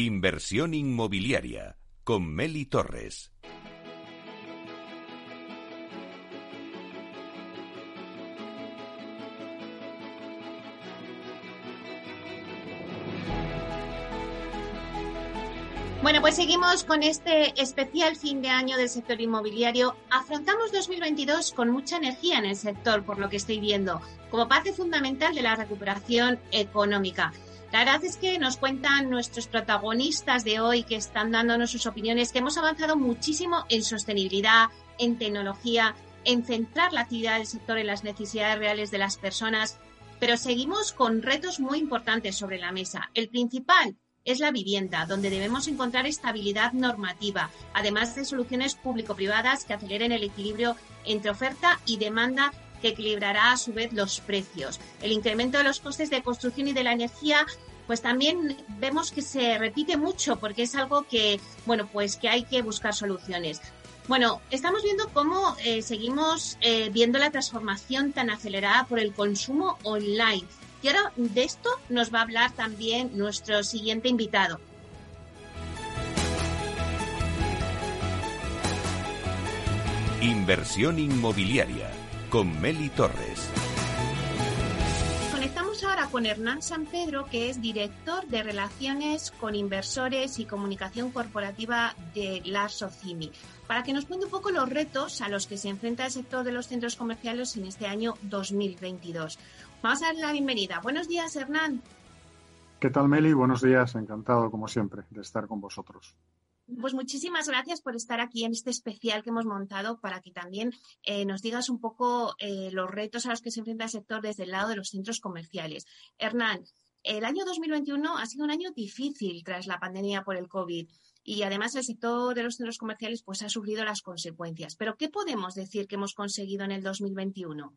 Inversión inmobiliaria con Meli Torres. Bueno, pues seguimos con este especial fin de año del sector inmobiliario. Afrontamos 2022 con mucha energía en el sector, por lo que estoy viendo, como parte fundamental de la recuperación económica. La verdad es que nos cuentan nuestros protagonistas de hoy que están dándonos sus opiniones que hemos avanzado muchísimo en sostenibilidad, en tecnología, en centrar la actividad del sector en las necesidades reales de las personas, pero seguimos con retos muy importantes sobre la mesa. El principal es la vivienda, donde debemos encontrar estabilidad normativa, además de soluciones público-privadas que aceleren el equilibrio entre oferta y demanda que equilibrará a su vez los precios. El incremento de los costes de construcción y de la energía pues también vemos que se repite mucho porque es algo que, bueno, pues que hay que buscar soluciones. Bueno, estamos viendo cómo eh, seguimos eh, viendo la transformación tan acelerada por el consumo online. Y ahora de esto nos va a hablar también nuestro siguiente invitado. Inversión inmobiliaria con Meli Torres. Conectamos ahora con Hernán San Pedro, que es director de Relaciones con Inversores y Comunicación Corporativa de la Socimi, para que nos cuente un poco los retos a los que se enfrenta el sector de los centros comerciales en este año 2022. Vamos a darle la bienvenida. Buenos días, Hernán. ¿Qué tal, Meli? Buenos días. Encantado, como siempre, de estar con vosotros. Pues muchísimas gracias por estar aquí en este especial que hemos montado para que también eh, nos digas un poco eh, los retos a los que se enfrenta el sector desde el lado de los centros comerciales. Hernán, el año 2021 ha sido un año difícil tras la pandemia por el COVID y además el sector de los centros comerciales pues ha sufrido las consecuencias. Pero ¿qué podemos decir que hemos conseguido en el 2021?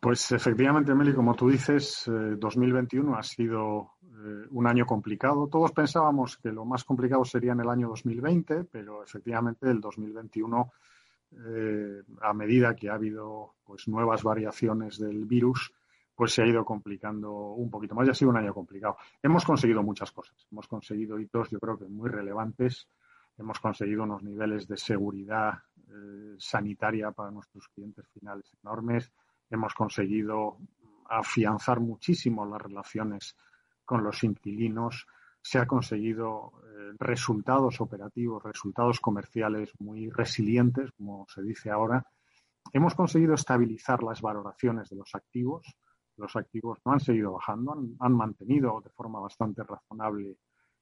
Pues efectivamente, Meli, como tú dices, 2021 eh, ha sido eh, un año complicado. Todos pensábamos que lo más complicado sería en el año 2020, pero efectivamente el 2021, eh, a medida que ha habido pues nuevas variaciones del virus, pues se ha ido complicando un poquito más y ha sido un año complicado. Hemos conseguido muchas cosas. Hemos conseguido hitos, yo creo que muy relevantes. Hemos conseguido unos niveles de seguridad sanitaria para nuestros clientes finales enormes hemos conseguido afianzar muchísimo las relaciones con los inquilinos, se ha conseguido eh, resultados operativos, resultados comerciales muy resilientes, como se dice ahora. Hemos conseguido estabilizar las valoraciones de los activos. Los activos no han seguido bajando, han, mantenido de forma bastante razonable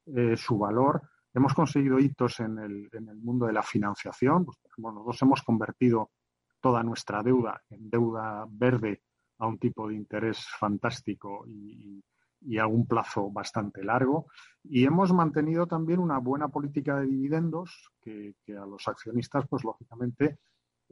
eh, su valor. Hemos conseguido hitos en el, en el mundo de la financiación. Pues, nosotros hemos convertido toda nuestra deuda en deuda verde a un tipo de interés fantástico y, a un plazo bastante largo. Y hemos mantenido también una buena política de dividendos que, a los accionistas, pues lógicamente,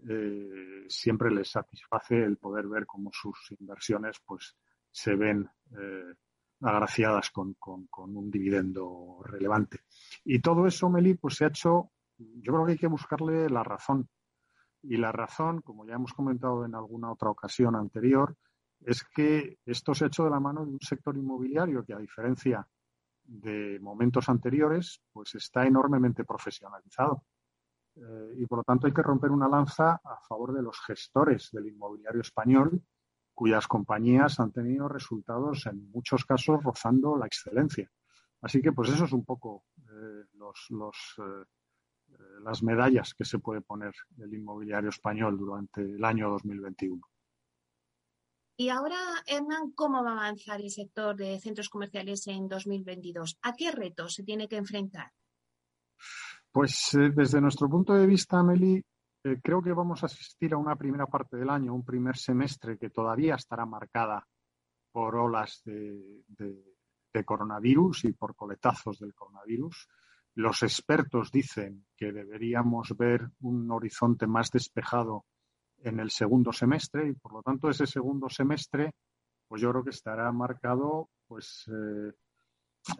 eh, siempre les satisface el poder ver cómo sus inversiones pues se ven eh, agraciadas con, con, un dividendo relevante. Y todo eso, Meli, pues se ha hecho, yo creo que hay que buscarle la razón y la razón, como ya hemos comentado en alguna otra ocasión anterior, es que esto se ha hecho de la mano de un sector inmobiliario que, a diferencia de momentos anteriores, pues está enormemente profesionalizado. Eh, y por lo tanto hay que romper una lanza a favor de los gestores del inmobiliario español, cuyas compañías han tenido resultados en muchos casos rozando la excelencia. Así que pues eso es un poco eh, los, eh, las medallas que se puede poner el inmobiliario español durante el año 2021. Y ahora, Hernán, ¿cómo va a avanzar el sector de centros comerciales en 2022? ¿A qué retos se tiene que enfrentar? Pues eh, desde nuestro punto de vista, Meli, eh, creo que vamos a asistir a una primera parte del año, un primer semestre que todavía estará marcada por olas de, de coronavirus y por coletazos del coronavirus. Los expertos dicen que deberíamos ver un horizonte más despejado en el segundo semestre y por lo tanto ese segundo semestre pues yo creo que estará marcado pues eh,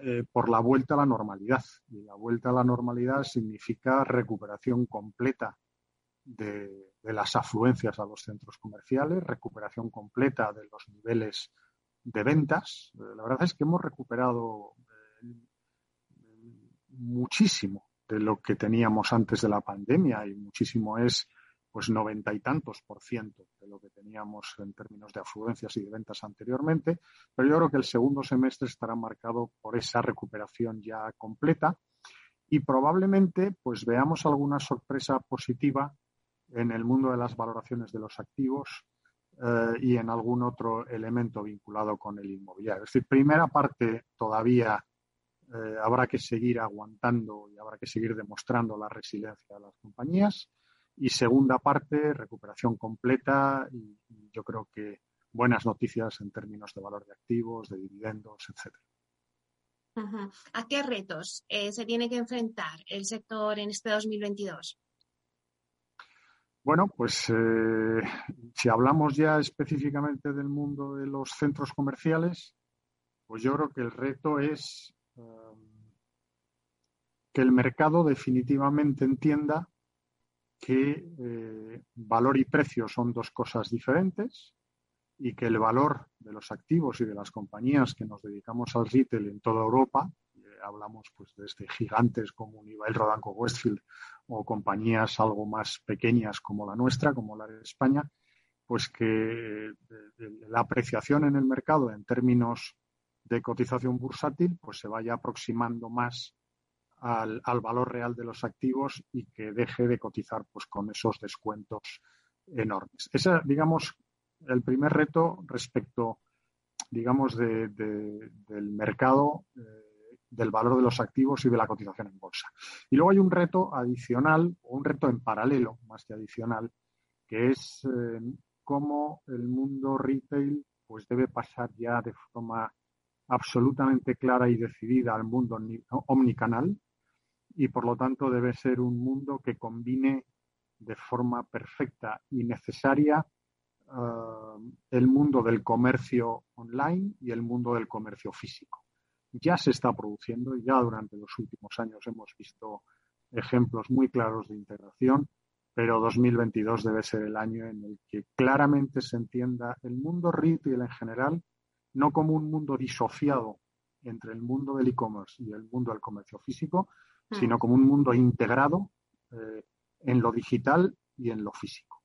eh, por la vuelta a la normalidad y la vuelta a la normalidad significa recuperación completa de, las afluencias a los centros comerciales, recuperación completa de los niveles de ventas. Eh, la verdad es que hemos recuperado muchísimo de lo que teníamos antes de la pandemia y muchísimo es pues noventa y tantos por ciento de lo que teníamos en términos de afluencias y de ventas anteriormente, pero yo creo que el segundo semestre estará marcado por esa recuperación ya completa y probablemente pues veamos alguna sorpresa positiva en el mundo de las valoraciones de los activos eh, y en algún otro elemento vinculado con el inmobiliario. Es decir, primera parte todavía eh, habrá que seguir aguantando y habrá que seguir demostrando la resiliencia de las compañías y segunda parte, recuperación completa y, yo creo que buenas noticias en términos de valor de activos, de dividendos, etcétera. ¿A qué retos eh, se tiene que enfrentar el sector en este 2022? Bueno, pues eh, si hablamos ya específicamente del mundo de los centros comerciales, pues yo creo que el reto es um, que el mercado definitivamente entienda que eh, valor y precio son dos cosas diferentes y que el valor de los activos y de las compañías que nos dedicamos al retail en toda Europa, eh, hablamos pues desde gigantes como Unibail Rodanco Westfield o compañías algo más pequeñas como la nuestra, como la de España, pues que eh, la apreciación en el mercado en términos de cotización bursátil pues se vaya aproximando más al, valor real de los activos y que deje de cotizar pues con esos descuentos enormes. Ese, digamos, el primer reto respecto, digamos, del mercado, eh, del valor de los activos y de la cotización en bolsa. Y luego hay un reto adicional, o un reto en paralelo, más que adicional, que es eh, cómo el mundo retail pues debe pasar ya de forma absolutamente clara y decidida al mundo omnicanal, y por lo tanto debe ser un mundo que combine de forma perfecta y necesaria eh, el mundo del comercio online y el mundo del comercio físico. Ya se está produciendo, ya durante los últimos años hemos visto ejemplos muy claros de integración, pero 2022 debe ser el año en el que claramente se entienda el mundo retail en general no como un mundo disociado entre el mundo del e-commerce y el mundo del comercio físico, Mm. sino como un mundo integrado eh, en lo digital y en lo físico.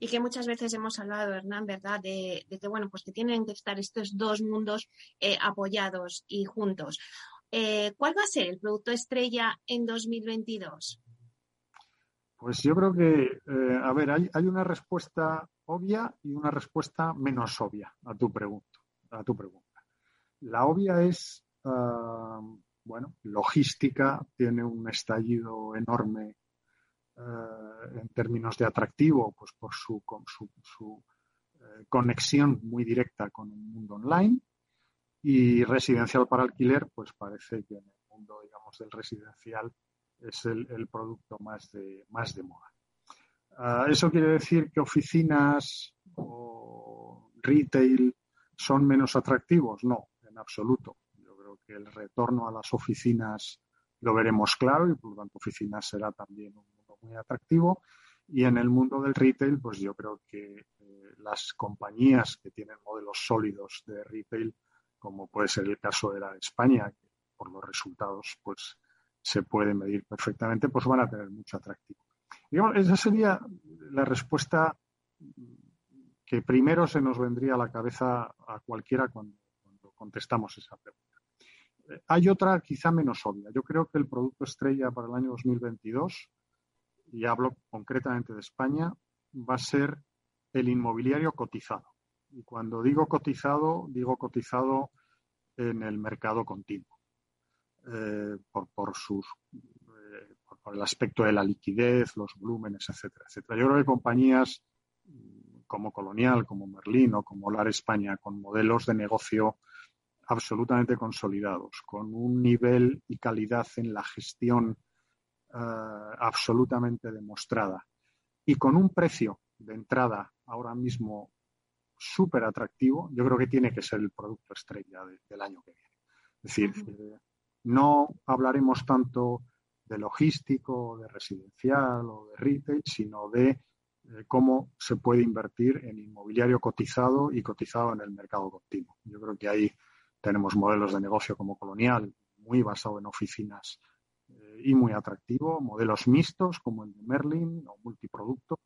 Y que muchas veces hemos hablado, Hernán, ¿verdad?, de, que, bueno, pues que tienen que estar estos dos mundos eh, apoyados y juntos. Eh, ¿Cuál va a ser el producto estrella en 2022? Pues yo creo que, a ver, hay, hay, una respuesta obvia y una respuesta menos obvia a tu pregunta. A tu pregunta. La obvia es ah, bueno, logística tiene un estallido enorme eh, en términos de atractivo, pues por su, su, eh, conexión muy directa con el mundo online y residencial para alquiler, pues parece que en el mundo, digamos, del residencial es el, producto más de, más de moda. Eh, ¿Eso quiere decir que oficinas o retail son menos atractivos? No, en absoluto el retorno a las oficinas lo veremos claro y por lo tanto oficinas será también un mundo muy atractivo. Y en el mundo del retail, pues yo creo que eh, las compañías que tienen modelos sólidos de retail, como puede ser el caso de la España, que por los resultados pues se puede medir perfectamente, pues van a tener mucho atractivo. Esa sería la respuesta que primero se nos vendría a la cabeza a cualquiera cuando contestamos esa pregunta hay otra quizá menos obvia. Yo creo que el producto estrella para el año 2022, y hablo concretamente de España, va a ser el inmobiliario cotizado. Y cuando digo cotizado, digo cotizado en el mercado continuo, eh, por, sus, eh, por, el aspecto de la liquidez, los volúmenes, etcétera, etcétera. Yo creo que compañías como Colonial, como Merlin o como Lar España, con modelos de negocio absolutamente consolidados, con un nivel y calidad en la gestión eh, absolutamente demostrada y con un precio de entrada ahora mismo súper atractivo, yo creo que tiene que ser el producto estrella del año que viene. Es decir, eh, no hablaremos tanto de logístico, de residencial o de retail, sino de eh, cómo se puede invertir en inmobiliario cotizado y cotizado en el mercado continuo. Yo creo que ahí tenemos modelos de negocio como Colonial, muy basado en oficinas eh, y muy atractivo, modelos mixtos como el de Merlin o multiproducto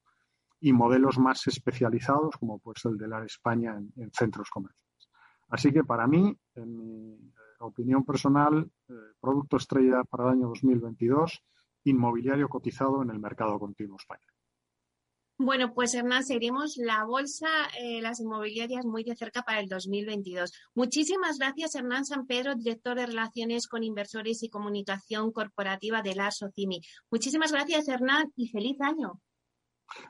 y modelos más especializados como puede ser el de la España en, centros comerciales. Así que para mí, en mi eh, opinión personal, eh, producto estrella para el año 2022, inmobiliario cotizado en el mercado continuo español. Bueno, pues Hernán, seguiremos la bolsa, eh, las inmobiliarias muy de cerca para el 2022. Muchísimas gracias, Hernán San Pedro, director de Relaciones con Inversores y Comunicación Corporativa de la SOCIMI. Muchísimas gracias, Hernán, y feliz año.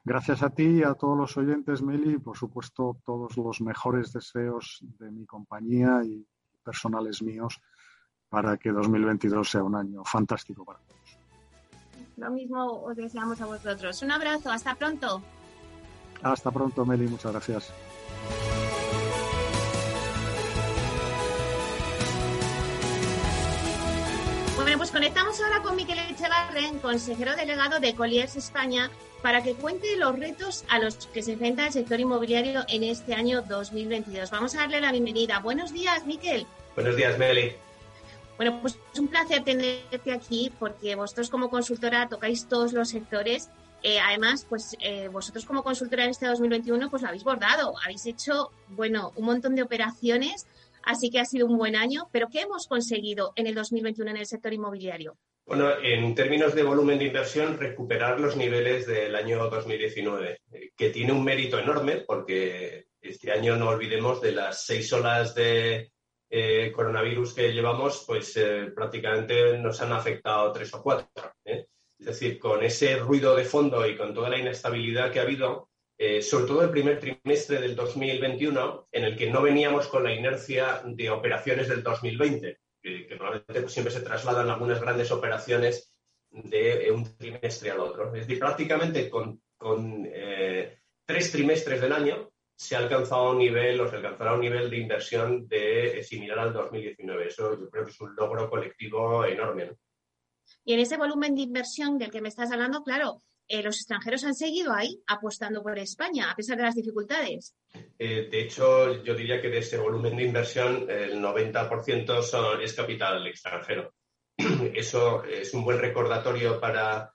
Gracias a ti y a todos los oyentes, Meli, y por supuesto todos los mejores deseos de mi compañía y personales míos para que 2022 sea un año fantástico para todos. Lo mismo os deseamos a vosotros. Un abrazo, hasta pronto. Hasta pronto, Meli, muchas gracias. Bueno, pues conectamos ahora con Miquel Echevarren, consejero delegado de Colliers España, para que cuente los retos a los que se enfrenta el sector inmobiliario en este año 2022. Vamos a darle la bienvenida. Buenos días, Miquel. Buenos días, Meli. Bueno, pues es un placer tenerte aquí porque vosotros como consultora tocáis todos los sectores. Eh, además, pues eh, vosotros como consultora en este 2021 pues lo habéis bordado. Habéis hecho, bueno, un montón de operaciones, así que ha sido un buen año. Pero ¿qué hemos conseguido en el 2021 en el sector inmobiliario? Bueno, en términos de volumen de inversión, recuperar los niveles del año 2019, eh, que tiene un mérito enorme porque este año no olvidemos de las seis olas de eh, coronavirus que llevamos, pues eh, prácticamente nos han afectado tres o cuatro. Es decir, con ese ruido de fondo y con toda la inestabilidad que ha habido, sobre todo el primer trimestre del 2021, en el que no veníamos con la inercia de operaciones del 2020 que, normalmente pues, siempre se trasladan algunas grandes operaciones de un trimestre al otro. Es decir, prácticamente con, eh, tres trimestres del año se ha alcanzado un nivel o se alcanzará un nivel de inversión de eh, similar al 2019. Eso yo creo que es un logro colectivo enorme. Y en ese volumen de inversión del que me estás hablando, claro, eh, los extranjeros han seguido ahí apostando por España, a pesar de las dificultades. Eh, de hecho, yo diría que de ese volumen de inversión, el 90% es capital extranjero. Eso es un buen recordatorio para,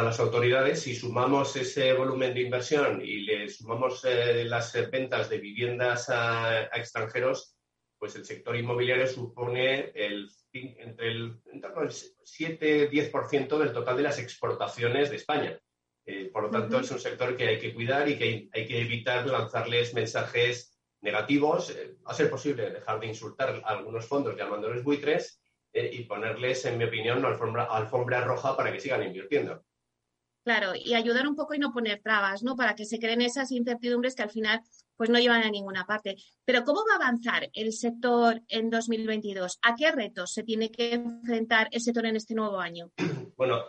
las autoridades. Si sumamos ese volumen de inversión y le sumamos eh, las ventas de viviendas a, extranjeros, pues el sector inmobiliario supone el, entre el, el 7-10% del total de las exportaciones de España. Eh, por lo tanto, es un sector que hay que cuidar y que hay, que evitar lanzarles mensajes negativos. Eh, a ser posible dejar de insultar a algunos fondos llamándoles buitres eh, y ponerles, en mi opinión, una alfombra, alfombra roja para que sigan invirtiendo. Claro, y ayudar un poco y no poner trabas, ¿no? Para que se creen esas incertidumbres que al final pues no llevan a ninguna parte. Pero ¿cómo va a avanzar el sector en 2022? ¿A qué retos se tiene que enfrentar el sector en este nuevo año? Bueno,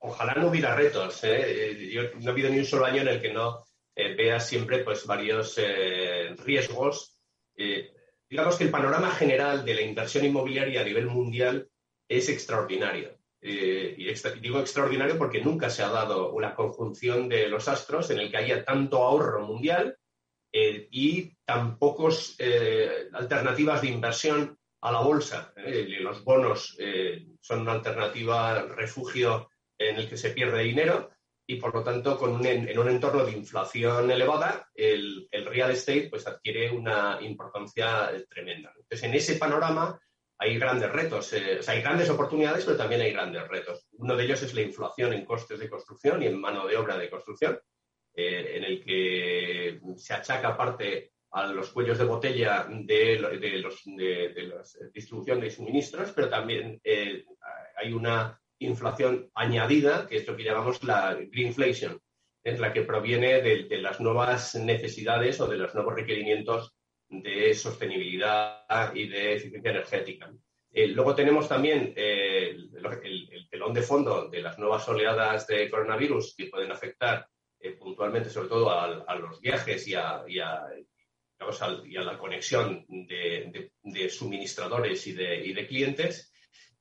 ojalá no hubiera retos. ¿eh? Eh, yo no ha habido ni un solo año en el que no eh, vea siempre pues, varios riesgos. digamos que el panorama general de la inversión inmobiliaria a nivel mundial es extraordinario. Y digo extraordinario porque nunca se ha dado una conjunción de los astros en el que haya tanto ahorro mundial y tan pocas alternativas de inversión a la bolsa. los bonos son una alternativa refugio en el que se pierde dinero y por lo tanto con en un entorno de inflación elevada el, real estate pues adquiere una importancia tremenda. Entonces en ese panorama hay grandes retos, eh, o sea, hay grandes oportunidades pero también hay grandes retos. Uno de ellos es la inflación en costes de construcción y en mano de obra de construcción, eh, en el que se achaca parte a los cuellos de botella de, los, de, la distribución de suministros, pero también eh, hay una inflación añadida, que es lo que llamamos la greenflation, es la que proviene de, las nuevas necesidades o de los nuevos requerimientos de sostenibilidad y de eficiencia energética. Eh, luego tenemos también eh, el, telón de fondo de las nuevas oleadas de coronavirus que pueden afectar eh, puntualmente, sobre todo a, los viajes y a, la conexión de, suministradores y de, clientes,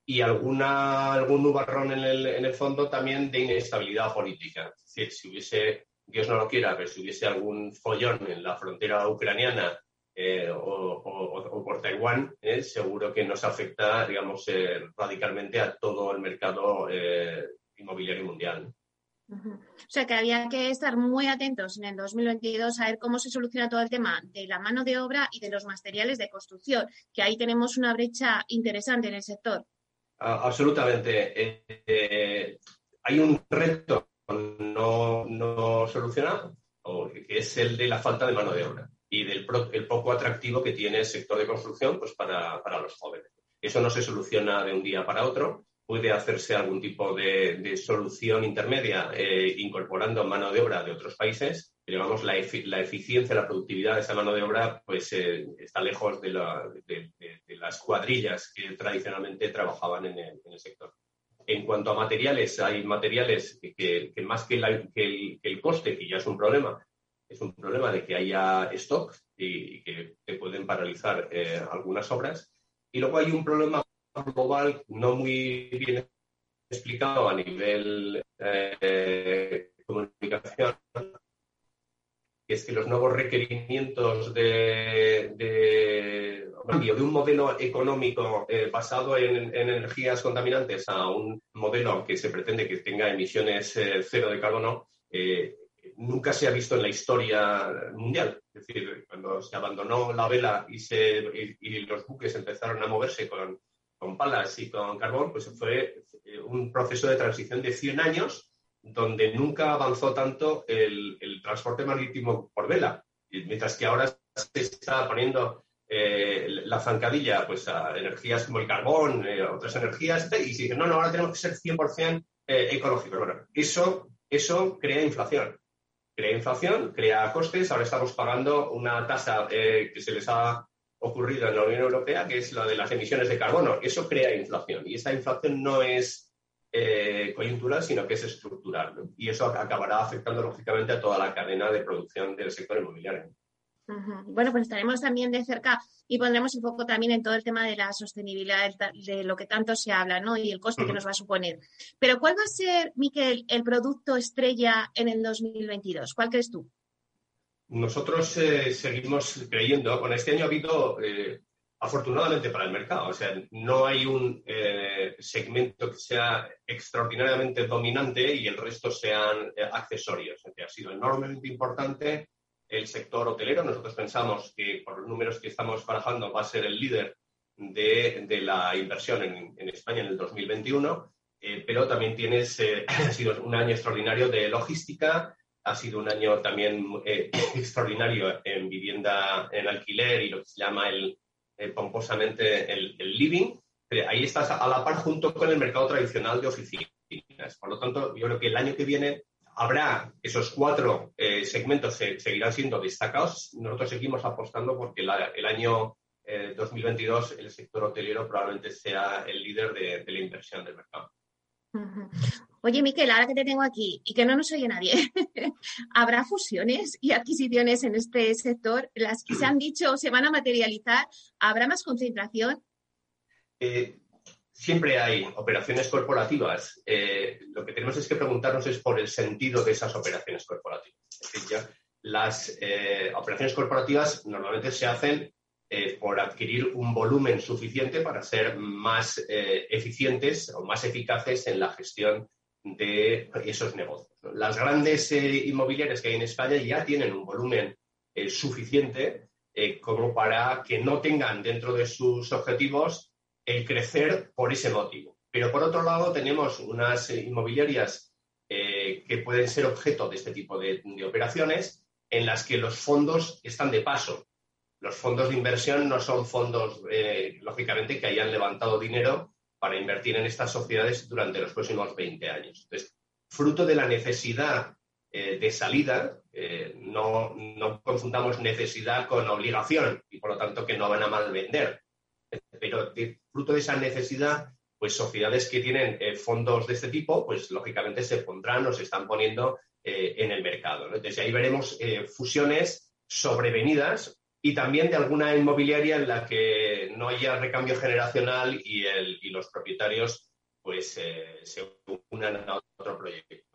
y alguna, algún nubarrón en el, en el, fondo también de inestabilidad política. Es decir, si hubiese, Dios no lo quiera, pero si hubiese algún follón en la frontera ucraniana eh, o, por Taiwán, eh, seguro que nos afecta, digamos, eh, radicalmente a todo el mercado inmobiliario mundial. O sea que había que estar muy atentos en el 2022 a ver cómo se soluciona todo el tema de la mano de obra y de los materiales de construcción, que ahí tenemos una brecha interesante en el sector. absolutamente. hay un reto no, no solucionado, que es el de la falta de mano de obra y del el poco atractivo que tiene el sector de construcción pues, para, los jóvenes. Eso no se soluciona de un día para otro. Puede hacerse algún tipo de, solución intermedia eh, incorporando mano de obra de otros países, pero vamos, la, la, eficiencia, la productividad de esa mano de obra pues, eh, está lejos de, las cuadrillas que tradicionalmente trabajaban en el, sector. En cuanto a materiales, hay materiales que, más que, el, el, coste, que ya es un problema, es un problema de que haya stock y, que te pueden paralizar eh, algunas obras. Y luego hay un problema global no muy bien explicado a nivel eh, comunicación, que es que los nuevos requerimientos de, de, de un modelo económico eh, basado en, energías contaminantes a un modelo que se pretende que tenga emisiones eh, cero de carbono, nunca se ha visto en la historia mundial. Es decir, cuando se abandonó la vela y, se, los buques empezaron a moverse con, palas y con carbón, pues fue eh, un proceso de transición de 100 años donde nunca avanzó tanto el, transporte marítimo por vela. mientras que ahora se está poniendo eh, la zancadilla pues, a energías como el carbón, eh, otras energías, y se dice, no, no, ahora tenemos que ser 100% ecológicos. Bueno, eso, eso crea inflación crea inflación, crea costes. Ahora estamos pagando una tasa eh, que se les ha ocurrido en la Unión Europea, que es la de las emisiones de carbono. Eso crea inflación y esa inflación no es eh, coyuntural, sino que es estructural. Y eso acabará afectando, lógicamente, a toda la cadena de producción del sector inmobiliario. Bueno, pues estaremos también de cerca y pondremos un poco también en todo el tema de la sostenibilidad, de lo que tanto se habla, ¿no? Y el coste que nos va a suponer. Pero ¿cuál va a ser, Miquel, el producto estrella en el 2022? ¿Cuál crees tú? Nosotros eh, seguimos creyendo, con este año ha habido, eh, afortunadamente para el mercado, o sea, no hay un eh, segmento que sea extraordinariamente dominante y el resto sean accesorios. ha sido enormemente importante el sector hotelero. Nosotros pensamos que por los números que estamos barajando va a ser el líder de, la inversión en, España en el 2021, eh, pero también tienes, eh, ha sido un año extraordinario de logística, ha sido un año también eh, extraordinario en vivienda en alquiler y lo que se llama el, pomposamente el, el living. Ahí estás a la par junto con el mercado tradicional de oficinas. Por lo tanto, yo creo que el año que viene habrá esos cuatro eh, segmentos seguirán siendo destacados. Nosotros seguimos apostando porque el año 2022 eh, el sector hotelero probablemente sea el líder de, la inversión del mercado. Oye, Miquel, ahora que te tengo aquí y que no nos oye nadie, ¿habrá fusiones y adquisiciones en este sector? ¿Las que se han dicho se van a materializar? ¿Habrá más concentración? Eh, siempre hay operaciones corporativas. Eh, lo que tenemos es que preguntarnos es por el sentido de esas operaciones corporativas. las eh, operaciones corporativas normalmente se hacen eh, por adquirir un volumen suficiente para ser más eficientes o más eficaces en la gestión de esos negocios. Las grandes inmobiliarias que hay en España ya tienen un volumen suficiente como para que no tengan dentro de sus objetivos el crecer por ese motivo. Pero por otro lado, tenemos unas eh, inmobiliarias eh, que pueden ser objeto de este tipo de, operaciones en las que los fondos están de paso. Los fondos de inversión no son fondos, eh, lógicamente, que hayan levantado dinero para invertir en estas sociedades durante los próximos 20 años. Entonces, fruto de la necesidad de salida, no, no confundamos necesidad con obligación y por lo tanto que no van a mal vender. Pero fruto de esa necesidad, pues sociedades que tienen fondos de este tipo, pues lógicamente se pondrán o se están poniendo en el mercado. Entonces ahí veremos fusiones sobrevenidas y también de alguna inmobiliaria en la que no haya recambio generacional y, el, y los propietarios pues eh, se unan a otro proyecto,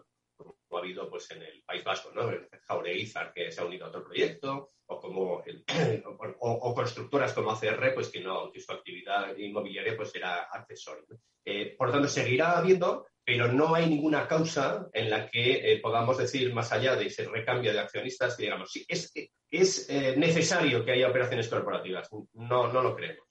como ha habido pues en el País Vasco, ¿no? Jauregizar que se ha unido a otro proyecto, o como o, constructoras como ACR, pues que no, que su actividad inmobiliaria pues era accesoria. Eh, por lo tanto, seguirá habiendo, pero no hay ninguna causa en la que eh, podamos decir, más allá de ese recambio de accionistas, que digamos, sí, es, es eh, necesario que haya operaciones corporativas. No, no lo creemos.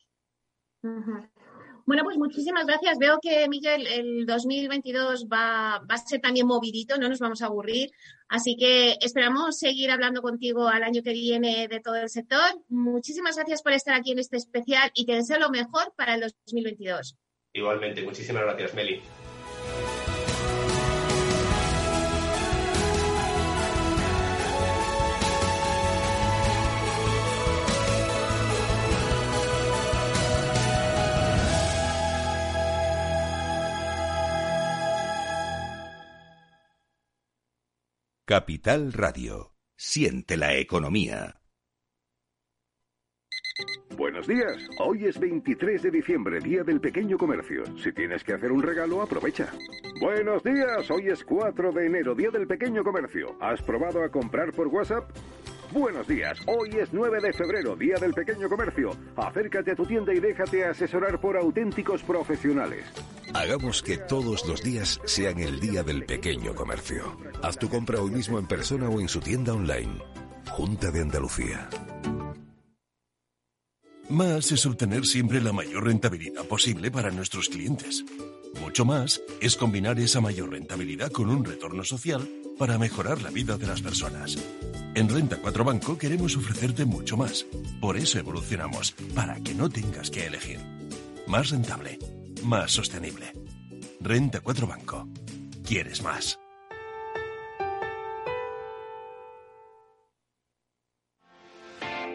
Bueno, pues muchísimas gracias. Veo que, Miguel, el 2022 va, va, a ser también movidito, no nos vamos a aburrir. Así que esperamos seguir hablando contigo al año que viene de todo el sector. Muchísimas gracias por estar aquí en este especial y te deseo lo mejor para el 2022. Igualmente, muchísimas gracias, Meli. Capital Radio. Siente la economía. Buenos días. Hoy es 23 de diciembre, Día del Pequeño Comercio. Si tienes que hacer un regalo, aprovecha. Buenos días. Hoy es 4 de enero, Día del Pequeño Comercio. ¿Has probado a comprar por WhatsApp? Buenos días, hoy es 9 de febrero, Día del Pequeño Comercio. Acércate a tu tienda y déjate asesorar por auténticos profesionales. Hagamos que todos los días sean el Día del Pequeño Comercio. Haz tu compra hoy mismo en persona o en su tienda online. Junta de Andalucía. Más es obtener siempre la mayor rentabilidad posible para nuestros clientes. Mucho más es combinar esa mayor rentabilidad con un retorno social para mejorar la vida de las personas. En Renta 4 Banco queremos ofrecerte mucho más. Por eso evolucionamos, para que no tengas que elegir. Más rentable, más sostenible. Renta 4 Banco. ¿Quieres más?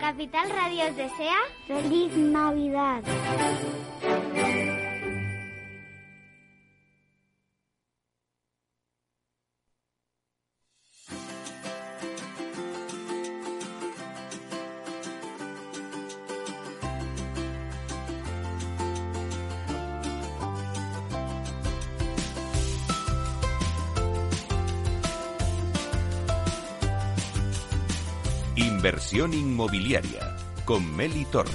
Capital Radio desea feliz Navidad. Inversión inmobiliaria con Meli Torres.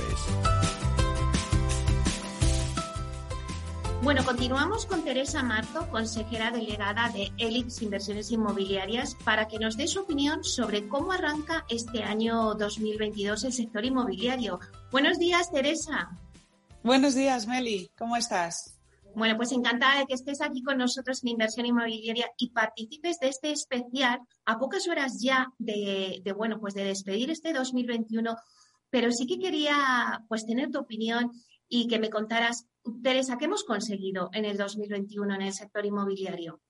Bueno, continuamos con Teresa Marto, consejera delegada de Elix Inversiones Inmobiliarias, para que nos dé su opinión sobre cómo arranca este año 2022 el sector inmobiliario. Buenos días, Teresa. Buenos días, Meli. ¿Cómo estás? Bueno, pues encantada de que estés aquí con nosotros en Inversión Inmobiliaria y participes de este especial a pocas horas ya de, bueno, pues de despedir este 2021. Pero sí que quería pues tener tu opinión y que me contaras, Teresa, ¿qué hemos conseguido en el 2021 en el sector inmobiliario?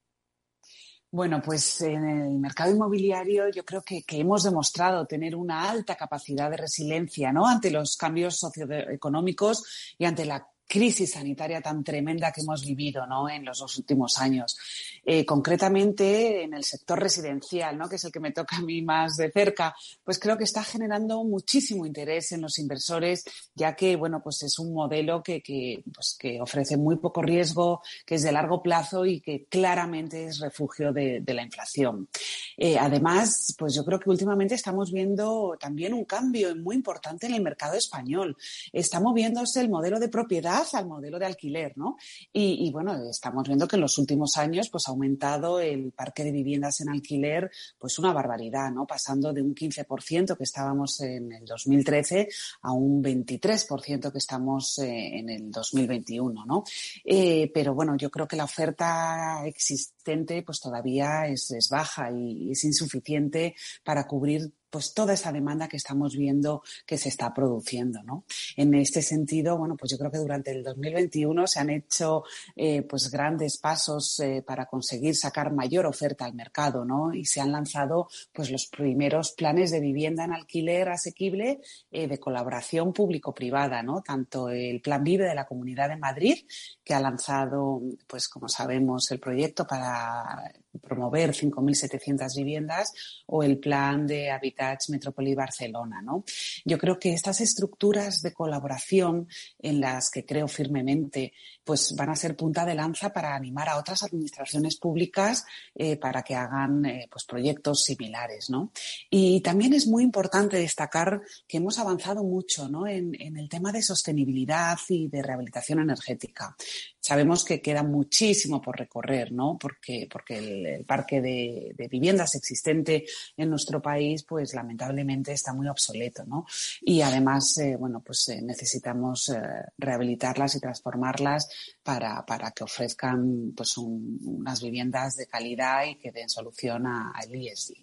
Bueno, pues en el mercado inmobiliario yo creo que, que, hemos demostrado tener una alta capacidad de resiliencia ¿no? ante los cambios socioeconómicos y ante la crisis sanitaria tan tremenda que hemos vivido ¿no? en los dos últimos años. Eh, concretamente en el sector residencial, ¿no? que es el que me toca a mí más de cerca, pues creo que está generando muchísimo interés en los inversores, ya que bueno, pues es un modelo que, que, pues que ofrece muy poco riesgo, que es de largo plazo y que claramente es refugio de, la inflación. Eh, además, pues yo creo que últimamente estamos viendo también un cambio muy importante en el mercado español. Está moviéndose el modelo de propiedad al modelo de alquiler, ¿no? Y, bueno, estamos viendo que en los últimos años pues ha aumentado el parque de viviendas en alquiler pues una barbaridad, ¿no? Pasando de un 15% que estábamos en el 2013 a un 23% que estamos eh, en el 2021, ¿no? Eh, pero bueno, yo creo que la oferta existente pues todavía es, es baja y es insuficiente para cubrir pues toda esa demanda que estamos viendo que se está produciendo, ¿no? En este sentido, bueno, pues yo creo que durante el 2021 se han hecho eh, pues grandes pasos eh, para conseguir sacar mayor oferta al mercado, ¿no? Y se han lanzado pues los primeros planes de vivienda en alquiler asequible eh, de colaboración público-privada, ¿no? Tanto el Plan Vive de la Comunidad de Madrid, que ha lanzado, pues como sabemos, el proyecto para promover 5.700 viviendas o el plan de Habitats Metrópoli Barcelona. ¿no? Yo creo que estas estructuras de colaboración en las que creo firmemente pues van a ser punta de lanza para animar a otras administraciones públicas eh, para que hagan eh, pues proyectos similares. ¿no? Y también es muy importante destacar que hemos avanzado mucho ¿no? en, el tema de sostenibilidad y de rehabilitación energética. Sabemos que queda muchísimo por recorrer, ¿no? Porque, porque el, parque de, viviendas existente en nuestro país, pues lamentablemente está muy obsoleto, ¿no? Y además, eh, bueno, pues eh, necesitamos eh, rehabilitarlas y transformarlas para, para que ofrezcan pues unas viviendas de calidad y que den solución al ISD.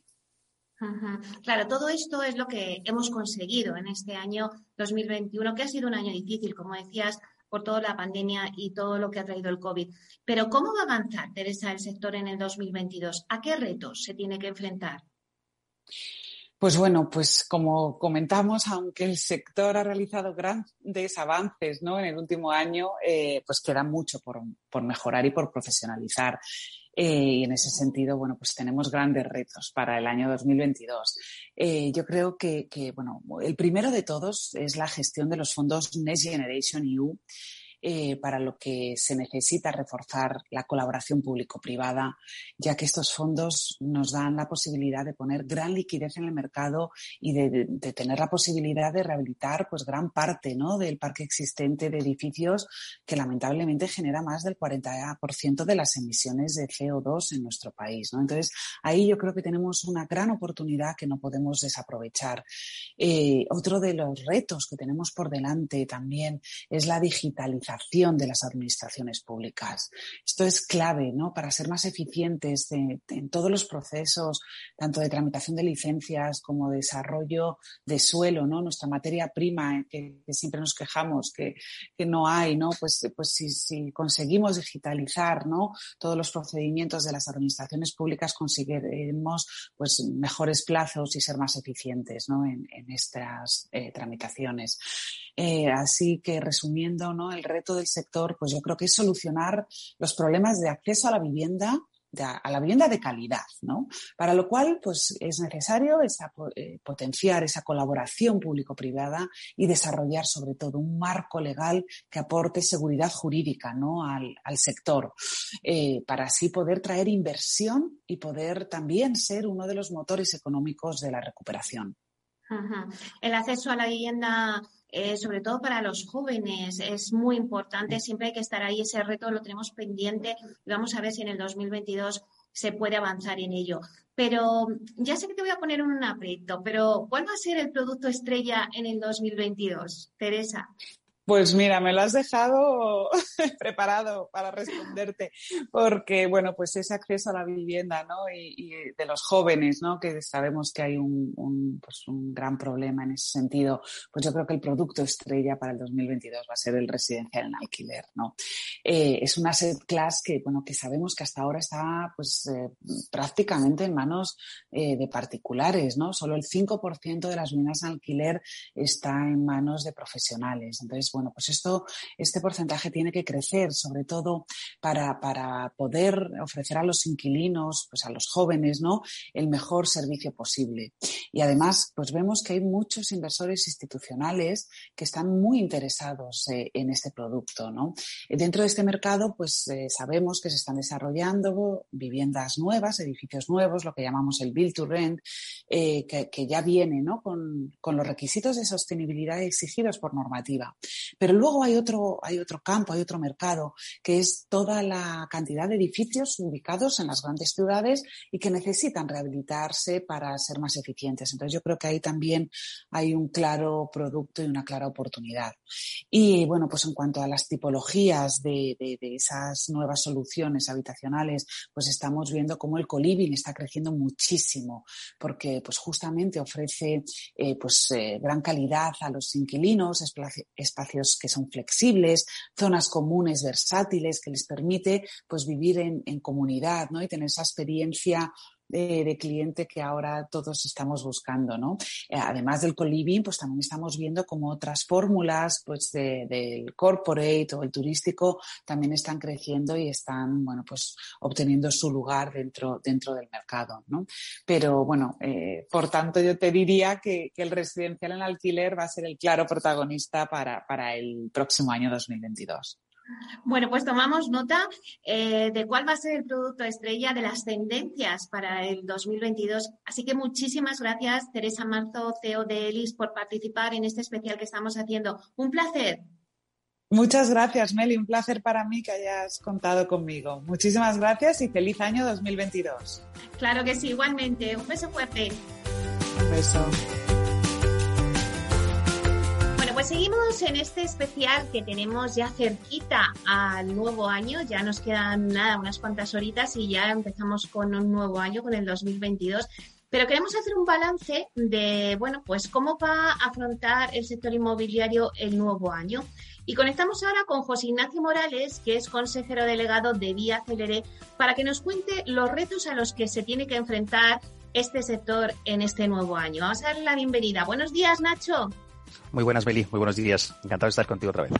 Claro, todo esto es lo que hemos conseguido en este año 2021, que ha sido un año difícil, como decías, por toda la pandemia y todo lo que ha traído el COVID. Pero ¿cómo va a avanzar, Teresa, el sector en el 2022? ¿A qué retos se tiene que enfrentar? Pues bueno, pues como comentamos, aunque el sector ha realizado grandes avances ¿no? en el último año, eh, pues queda mucho por, por mejorar y por profesionalizar. Eh, y en ese sentido, bueno, pues tenemos grandes retos para el año 2022. Eh, yo creo que, que, bueno, el primero de todos es la gestión de los fondos Next Generation EU eh, para lo que se necesita reforzar la colaboración público-privada, ya que estos fondos nos dan la posibilidad de poner gran liquidez en el mercado y de, de tener la posibilidad de rehabilitar pues gran parte ¿no? del parque existente de edificios que lamentablemente genera más del 40% de las emisiones de CO2 en nuestro país. ¿no? Entonces, ahí yo creo que tenemos una gran oportunidad que no podemos desaprovechar. Eh, otro de los retos que tenemos por delante también es la digitalización digitalización de las administraciones públicas. Esto es clave ¿no? para ser más eficientes en todos los procesos, tanto de tramitación de licencias como de desarrollo de suelo, ¿no? nuestra materia prima, eh, que, siempre nos quejamos que, que, no hay, ¿no? pues, pues si, si conseguimos digitalizar ¿no? todos los procedimientos de las administraciones públicas, conseguiremos pues, mejores plazos y ser más eficientes ¿no? en, en estas eh, tramitaciones. Eh, así que resumiendo, ¿no? El reto del sector, pues yo creo que es solucionar los problemas de acceso a la vivienda a la vivienda de calidad, ¿no? Para lo cual, pues es necesario eh, potenciar esa colaboración público-privada y desarrollar sobre todo un marco legal que aporte seguridad jurídica, ¿no? Al, sector, eh, para así poder traer inversión y poder también ser uno de los motores económicos de la recuperación. El acceso a la vivienda eh, sobre todo para los jóvenes, es muy importante. Siempre hay que estar ahí. Ese reto lo tenemos pendiente y vamos a ver si en el 2022 se puede avanzar en ello. Pero ya sé que te voy a poner un aprieto, pero ¿cuál va a ser el producto estrella en el 2022, Teresa? Pues mira, me lo has dejado preparado para responderte, porque bueno, pues ese acceso a la vivienda, ¿no? Y, de los jóvenes, ¿no? Que sabemos que hay un, pues un gran problema en ese sentido. Pues yo creo que el producto estrella para el 2022 va a ser el residencial en alquiler, ¿no? Eh, es una set class que, bueno, que sabemos que hasta ahora está, pues, eh, prácticamente en manos eh, de particulares, ¿no? Solo el 5% de las viviendas en alquiler está en manos de profesionales. Entonces, bueno, pues esto, este porcentaje tiene que crecer, sobre todo para, poder ofrecer a los inquilinos, pues a los jóvenes, ¿no? El mejor servicio posible. Y además, pues vemos que hay muchos inversores institucionales que están muy interesados eh, en este producto, ¿no? Dentro de este mercado, pues eh, sabemos que se están desarrollando viviendas nuevas, edificios nuevos, lo que llamamos el build to rent, eh, que, ya viene, ¿no? Con los requisitos de sostenibilidad exigidos por normativa. Pero luego hay otro, hay otro campo, hay otro mercado, que es toda la cantidad de edificios ubicados en las grandes ciudades y que necesitan rehabilitarse para ser más eficientes. Entonces yo creo que ahí también hay un claro producto y una clara oportunidad. Y bueno, pues en cuanto a las tipologías de, de, esas nuevas soluciones habitacionales, pues estamos viendo cómo el coliving está creciendo muchísimo, porque pues justamente ofrece eh, pues eh, gran calidad a los inquilinos, que son flexibles, zonas comunes versátiles que les permite pues vivir en, en comunidad, ¿no? Y tener esa experiencia de, cliente que ahora todos estamos buscando, ¿no? Eh, además del co-living, pues también estamos viendo como otras fórmulas, pues del corporate o el turístico también están creciendo y están, bueno, pues obteniendo su lugar dentro, dentro del mercado, ¿no? Pero bueno, eh, por tanto yo te diría que, que, el residencial en alquiler va a ser el claro protagonista para, para el próximo año 2022. Bueno, pues tomamos nota eh, de cuál va a ser el producto estrella de las tendencias para el 2022. Así que muchísimas gracias, Teresa Marzo, CEO de ELIS, por participar en este especial que estamos haciendo. Un placer. Muchas gracias, Meli. Un placer para mí que hayas contado conmigo. Muchísimas gracias y feliz año 2022. Claro que sí, igualmente. Un beso fuerte. Un beso seguimos en este especial que tenemos ya cerquita al nuevo año. Ya nos quedan nada, unas cuantas horitas y ya empezamos con un nuevo año, con el 2022. Pero queremos hacer un balance de, bueno, pues cómo va a afrontar el sector inmobiliario el nuevo año. Y conectamos ahora con José Ignacio Morales, que es consejero delegado de Vía Celeré, para que nos cuente los retos a los que se tiene que enfrentar este sector en este nuevo año. Vamos a darle la bienvenida. Buenos días, Nacho. Muy buenas, Beli. Muy buenos días. Encantado de estar contigo otra vez.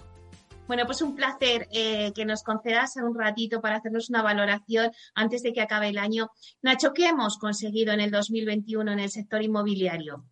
Bueno, pues un placer eh, que nos concedas un ratito para hacernos una valoración antes de que acabe el año. Nacho, ¿qué hemos conseguido en el 2021 en el sector inmobiliario?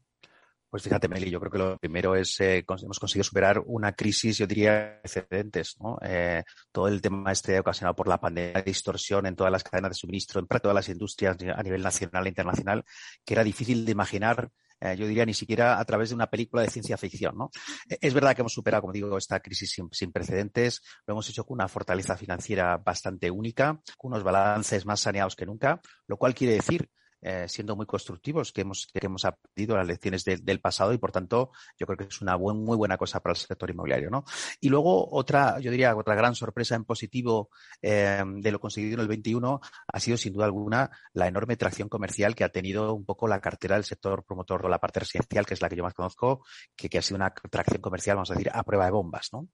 Pues fíjate, Meli, yo creo que lo primero es eh, hemos conseguido superar una crisis, yo diría, excedentes. ¿no? Eh, todo el tema este ocasionado por la pandemia, de distorsión en todas las cadenas de suministro, en todas las industrias a nivel nacional e internacional, que era difícil de imaginar eh, yo diría ni siquiera a través de una película de ciencia ficción. ¿no? Eh, es verdad que hemos superado, como digo, esta crisis sin, precedentes, lo hemos hecho con una fortaleza financiera bastante única, con unos balances más saneados que nunca, lo cual quiere decir eh, siendo muy constructivos, que hemos, que hemos aprendido las lecciones del pasado y, por tanto, yo creo que es una muy buena cosa para el sector inmobiliario. ¿no? Y luego, otra, yo diría, otra gran sorpresa en positivo eh, de lo conseguido en el 21 ha sido, sin duda alguna, la enorme tracción comercial que ha tenido un poco la cartera del sector promotor de la parte residencial, que es la que yo más conozco, que, que ha sido una tracción comercial, vamos a decir, a prueba de bombas. ¿no?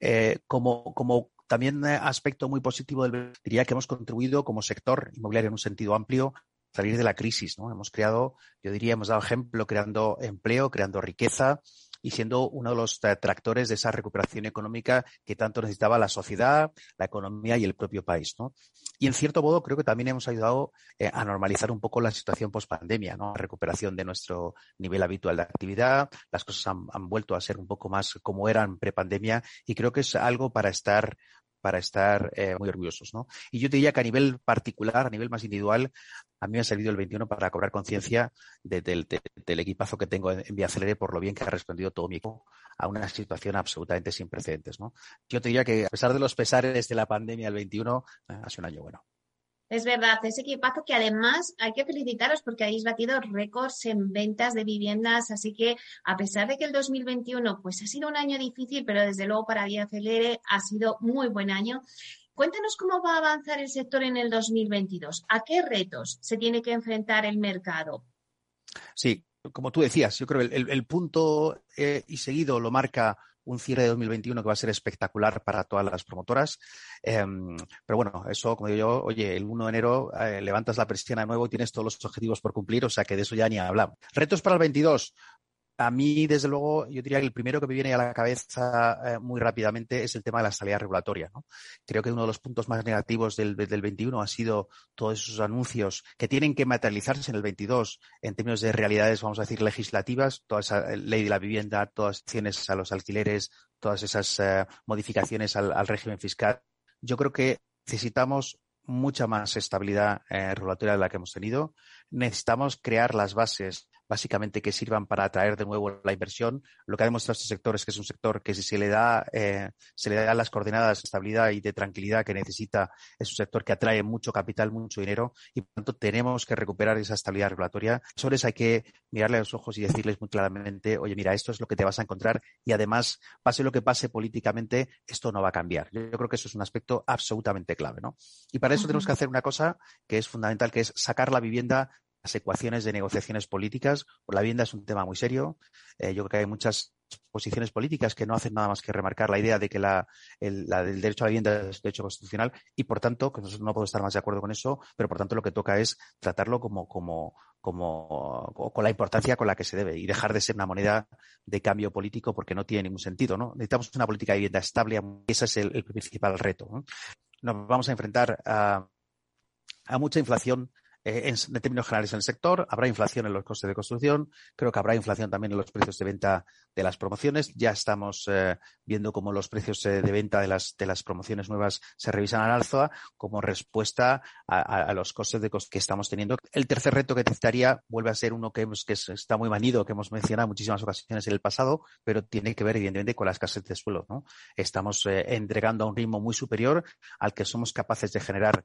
Eh, como, como también aspecto muy positivo del diría que hemos contribuido como sector inmobiliario en un sentido amplio salir de la crisis, ¿no? Hemos creado, yo diría, hemos dado ejemplo creando empleo, creando riqueza y siendo uno de los tractores de esa recuperación económica que tanto necesitaba la sociedad, la economía y el propio país, ¿no? Y en cierto modo creo que también hemos ayudado eh, a normalizar un poco la situación post-pandemia, ¿no? La recuperación de nuestro nivel habitual de actividad, las cosas han, han vuelto a ser un poco más como eran pre-pandemia y creo que es algo para estar para estar eh, muy orgullosos. ¿no? Y yo diría que a nivel particular, a nivel más individual, a mí me ha salido el 21 para cobrar conciencia del equipazo que tengo en, Vía por lo bien que ha respondido todo mi equipo a una situación absolutamente sin precedentes. ¿no? Yo te diría que a pesar de los pesares de la pandemia del 21, eh, ha sido un año bueno. Es verdad, ese equipazo que además hay que felicitaros porque habéis batido récords en ventas de viviendas, así que a pesar de que el 2021 pues ha sido un año difícil, pero desde luego para Vía Celere ha sido muy buen año. Cuéntanos cómo va a avanzar el sector en el 2022. ¿A qué retos se tiene que enfrentar el mercado? Sí, como tú decías, yo creo que el, punto eh, y seguido lo marca un cierre de 2021 que va a ser espectacular para todas las promotoras. Em, pero bueno, eso, como digo yo, oye, el 1 de enero eh, levantas la persiana de nuevo y tienes todos los objetivos por cumplir, o sea que de eso ya ni hablamos. Retos para el 22. A mí, desde luego, yo diría que el primero que me viene a la cabeza eh, muy rápidamente es el tema de la salida regulatoria. ¿no? Creo que uno de los puntos más negativos del, del 21 ha sido todos esos anuncios que tienen que materializarse en el 22 en términos de realidades, vamos a decir, legislativas, toda esa ley de la vivienda, todas las acciones a los alquileres, todas esas eh, modificaciones al, al régimen fiscal. Yo creo que necesitamos mucha más estabilidad eh, regulatoria de la que hemos tenido. Necesitamos crear las bases básicamente que sirvan para atraer de nuevo la inversión. Lo que ha demostrado este sector es que es un sector que si se le da, eh, se le da las coordenadas de estabilidad y de tranquilidad que necesita, es un sector que atrae mucho capital, mucho dinero y por tanto tenemos que recuperar esa estabilidad regulatoria. Sobre eso hay que mirarle a los ojos y decirles muy claramente, oye, mira, esto es lo que te vas a encontrar y además, pase lo que pase políticamente, esto no va a cambiar. Yo, creo que eso es un aspecto absolutamente clave, ¿no? Y para eso tenemos que hacer una cosa que es fundamental, que es sacar la vivienda las ecuaciones de negociaciones políticas. La vivienda es un tema muy serio. Eh, yo creo que hay muchas posiciones políticas que no hacen nada más que remarcar la idea de que la, el, derecho a la vivienda es derecho constitucional y, por tanto, que nosotros no puedo estar más de acuerdo con eso, pero por tanto lo que toca es tratarlo como, como, como, con la importancia con la que se debe y dejar de ser una moneda de cambio político porque no tiene ningún sentido, ¿no? Necesitamos una política de vivienda estable y ese es el, principal reto. Nos vamos a enfrentar a, a mucha inflación eh, en, términos generales en el sector. Habrá inflación en los costes de construcción. Creo que habrá inflación también en los precios de venta de las promociones. Ya estamos eh, viendo cómo los precios eh, de venta de las, de las promociones nuevas se revisan al alza como respuesta a, los costes de que estamos teniendo. El tercer reto que necesitaría vuelve a ser uno que, que está muy manido, que hemos mencionado en muchísimas ocasiones en el pasado, pero tiene que ver evidentemente con las casas de suelo. ¿no? Estamos entregando a un ritmo muy superior al que somos capaces de generar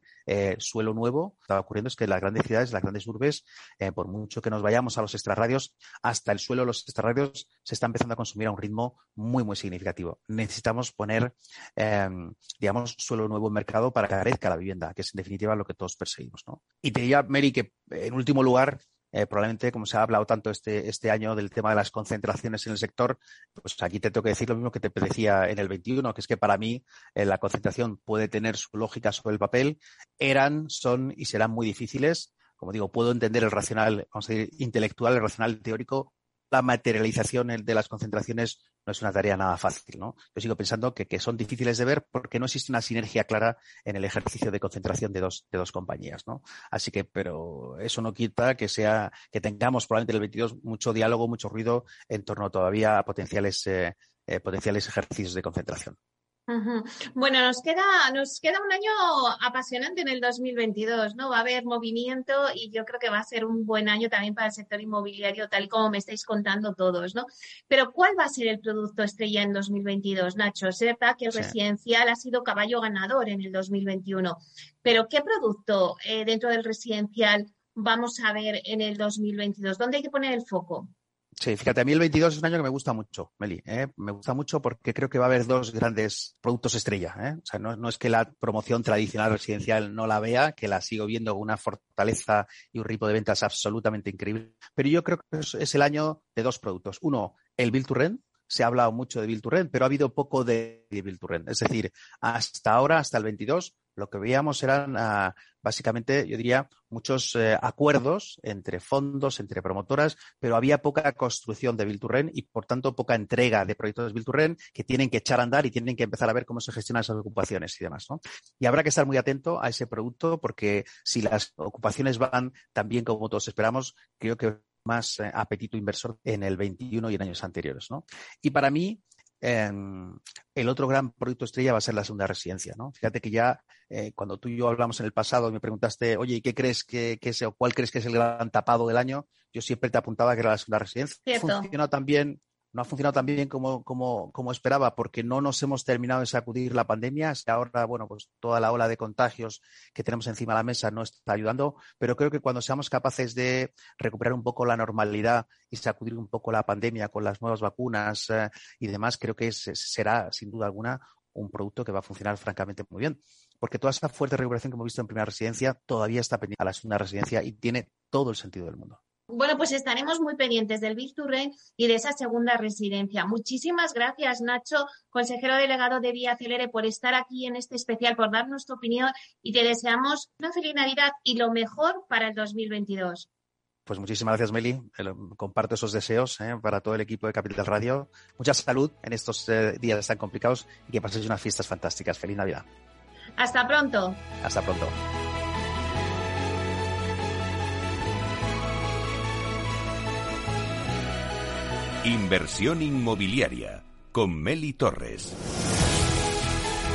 suelo nuevo. Estaba ocurriendo es que la grandes ciudades, las grandes urbes, eh, por mucho que nos vayamos a los extrarradios, hasta el suelo los extrarradios se está empezando a consumir a un ritmo muy, muy significativo. Necesitamos poner, em, digamos, suelo nuevo en mercado para que carezca la vivienda, que es en definitiva lo que todos perseguimos. ¿no? Y te diría, Mary, que en último lugar, eh, probablemente, como se ha hablado tanto este, este año del tema de las concentraciones en el sector, pues aquí te tengo que decir lo mismo que te decía en el 21, que es que para mí eh, la concentración puede tener su lógica sobre el papel, eran, son y serán muy difíciles. Como digo, puedo entender el racional, vamos a decir, intelectual, el racional teórico, la materialización de las concentraciones no es una tarea nada fácil, ¿no? Yo sigo pensando que, que, son difíciles de ver porque no existe una sinergia clara en el ejercicio de concentración de dos, de dos compañías, ¿no? Así que, pero eso no quita que sea, que tengamos probablemente en el 22 mucho diálogo, mucho ruido en torno todavía a potenciales, eh, eh, potenciales ejercicios de concentración. Bueno, nos queda, nos queda un año apasionante en el 2022, ¿no? Va a haber movimiento y yo creo que va a ser un buen año también para el sector inmobiliario, tal y como me estáis contando todos, ¿no? Pero ¿cuál va a ser el producto estrella en 2022, Nacho? Es verdad que el residencial ha sido caballo ganador en el 2021, pero ¿qué producto eh, dentro del residencial vamos a ver en el 2022? ¿Dónde hay que poner el foco? Sí, fíjate, a mí el 22 es un año que me gusta mucho, Meli. ¿eh? Me gusta mucho porque creo que va a haber dos grandes productos estrella. ¿eh? O sea, no, es que la promoción tradicional residencial no la vea, que la sigo viendo con una fortaleza y un ritmo de ventas absolutamente increíble. Pero yo creo que es, el año de dos productos. Uno, el Build to Rent, se ha hablado mucho de Bill Turren, pero ha habido poco de Bill Turren. Es decir, hasta ahora, hasta el 22, lo que veíamos eran ah, básicamente, yo diría, muchos eh, acuerdos entre fondos, entre promotoras, pero había poca construcción de Bill Turren y, por tanto, poca entrega de proyectos de Bill Turren que tienen que echar a andar y tienen que empezar a ver cómo se gestionan esas ocupaciones y demás. ¿no? Y habrá que estar muy atento a ese producto porque si las ocupaciones van tan bien como todos esperamos, creo que más eh, apetito inversor en el 21 y en años anteriores. ¿no? Y para mí, em, el otro gran proyecto estrella va a ser la segunda residencia, ¿no? Fíjate que ya eh, cuando tú y yo hablamos en el pasado y me preguntaste, oye, ¿y qué crees que, es o cuál crees que es el gran tapado del año? Yo siempre te apuntaba que era la segunda residencia. Funciona también no ha funcionado tan bien como, como, como, esperaba porque no nos hemos terminado de sacudir la pandemia. Ahora, bueno, pues toda la ola de contagios que tenemos encima de la mesa no está ayudando, pero creo que cuando seamos capaces de recuperar un poco la normalidad y sacudir un poco la pandemia con las nuevas vacunas eh, y demás, creo que será, sin duda alguna, un producto que va a funcionar francamente muy bien. Porque toda esa fuerte recuperación que hemos visto en primera residencia todavía está pendiente a la segunda residencia y tiene todo el sentido del mundo. Bueno, pues estaremos muy pendientes del Big y de esa segunda residencia. Muchísimas gracias, Nacho, consejero delegado de Vía Celere, por estar aquí en este especial, por darnos tu opinión y te deseamos una feliz Navidad y lo mejor para el 2022. Pues muchísimas gracias, Meli. Comparto esos deseos ¿eh? para todo el equipo de Capital Radio. Mucha salud en estos eh, días tan complicados y que paséis unas fiestas fantásticas. Feliz Navidad. Hasta pronto. Hasta pronto. Inversión inmobiliaria con Meli Torres.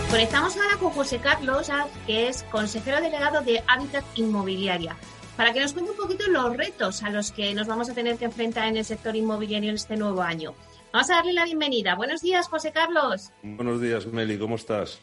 Conectamos ahora con José Carlos, que es consejero delegado de Hábitat Inmobiliaria, para que nos cuente un poquito los retos a los que nos vamos a tener que enfrentar en el sector inmobiliario en este nuevo año. Vamos a darle la bienvenida. Buenos días, José Carlos. Buenos días, Meli. ¿Cómo estás?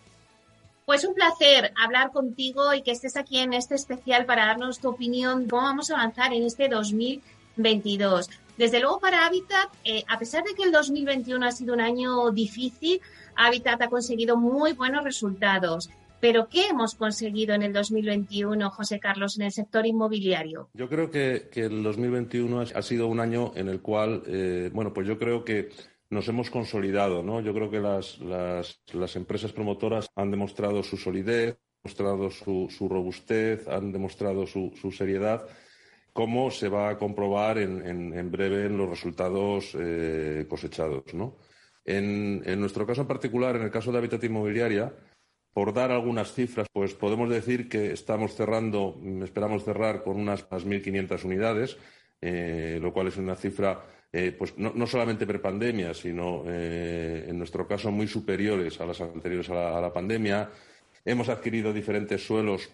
Pues un placer hablar contigo y que estés aquí en este especial para darnos tu opinión, cómo vamos a avanzar en este 2022. Desde luego para Habitat, eh, a pesar de que el 2021 ha sido un año difícil, Habitat ha conseguido muy buenos resultados. Pero ¿qué hemos conseguido en el 2021, José Carlos, en el sector inmobiliario? Yo creo que, el 2021 ha sido un año en el cual, eh, bueno, pues yo creo que nos hemos consolidado, ¿no? Yo creo que las, las, empresas promotoras han demostrado su solidez, han demostrado su, robustez, han demostrado su seriedad cómo se va a comprobar en, breve en los resultados eh, cosechados. En, nuestro caso en particular, en el caso de Habitat Inmobiliaria, por dar algunas cifras, pues podemos decir que estamos cerrando, esperamos cerrar con unas 1.500 unidades, eh, lo cual es una cifra eh, pues no, solamente prepandemia, sino en nuestro caso muy superiores a las anteriores a la pandemia. Hemos adquirido diferentes suelos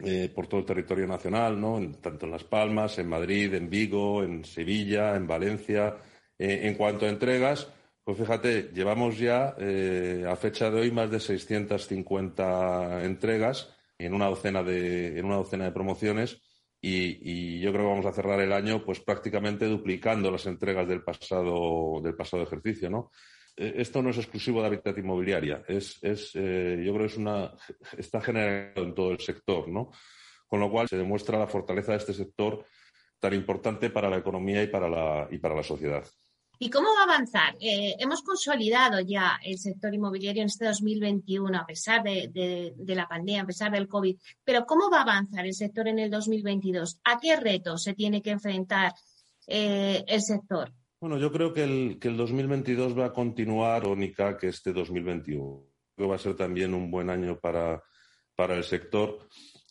eh, por todo el territorio nacional, ¿no? tanto en Las Palmas, en Madrid, en Vigo, en Sevilla, en Valencia. Eh, en cuanto a entregas, pues fíjate, llevamos ya eh, a fecha de hoy más de 650 entregas en una docena de, en una docena de promociones y, yo creo que vamos a cerrar el año pues prácticamente duplicando las entregas del pasado, del pasado ejercicio, ¿no? Eh, esto no es exclusivo de Habitat Inmobiliaria, es, eh, yo creo que es una, está generado en todo el sector, ¿no? Con lo cual se demuestra la fortaleza de este sector tan importante para la economía y para la, y para la sociedad. ¿Y cómo va a avanzar? Eh, hemos consolidado ya el sector inmobiliario en este 2021, a pesar de, la pandemia, a pesar del COVID, pero ¿cómo va a avanzar el sector en el 2022? ¿A qué retos se tiene que enfrentar el sector? Bueno, yo creo que el, que el 2022 va a continuar tónica que este 2021. Creo que va a ser también un buen año para, el sector.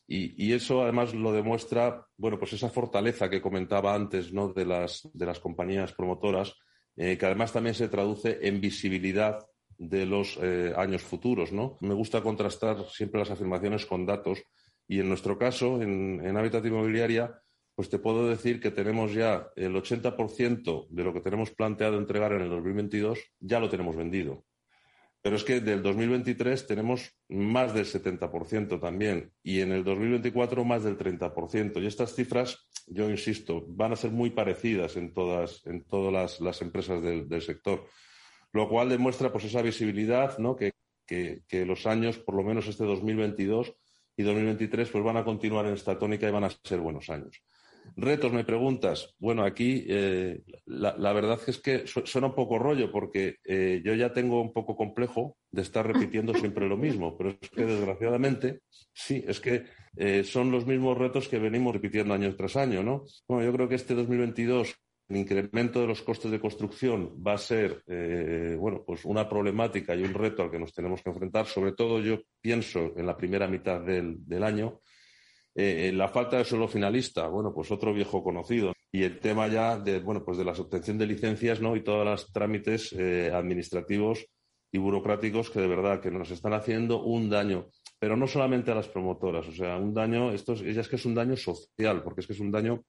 Y, eso además lo demuestra, bueno, pues esa fortaleza que comentaba antes, ¿no? De las, de las compañías promotoras, eh, que además también se traduce en visibilidad de los eh, años futuros, ¿no? Me gusta contrastar siempre las afirmaciones con datos y en nuestro caso, en, en Hábitat Inmobiliaria, pues te puedo decir que tenemos ya el 80% de lo que tenemos planteado entregar en el 2022, ya lo tenemos vendido. Pero es que del 2023 tenemos más del 70% también y en el 2024 más del 30%. Y estas cifras, yo insisto, van a ser muy parecidas en todas, en todas las, empresas del, sector, lo cual demuestra pues, esa visibilidad ¿no? que, que, los años, por lo menos este 2022 y 2023, pues van a continuar en esta tónica y van a ser buenos años. Retos, me preguntas. Bueno, aquí eh, la, verdad es que suena un poco rollo porque eh, yo ya tengo un poco complejo de estar repitiendo siempre lo mismo, pero es que desgraciadamente sí, es que eh, son los mismos retos que venimos repitiendo año tras año, ¿no? Bueno, yo creo que este 2022 el incremento de los costes de construcción va a ser bueno, pues una problemática y un reto al que nos tenemos que enfrentar. Sobre todo yo pienso en la primera mitad del, del año, eh, la falta de suelo finalista, bueno, pues otro viejo conocido. Y el tema ya de, bueno, pues de la obtención de licencias, ¿no? Y todos los trámites eh, administrativos y burocráticos que de verdad que nos están haciendo un daño. Pero no solamente a las promotoras, o sea, un daño, esto es, es que es un daño social, porque es que es un daño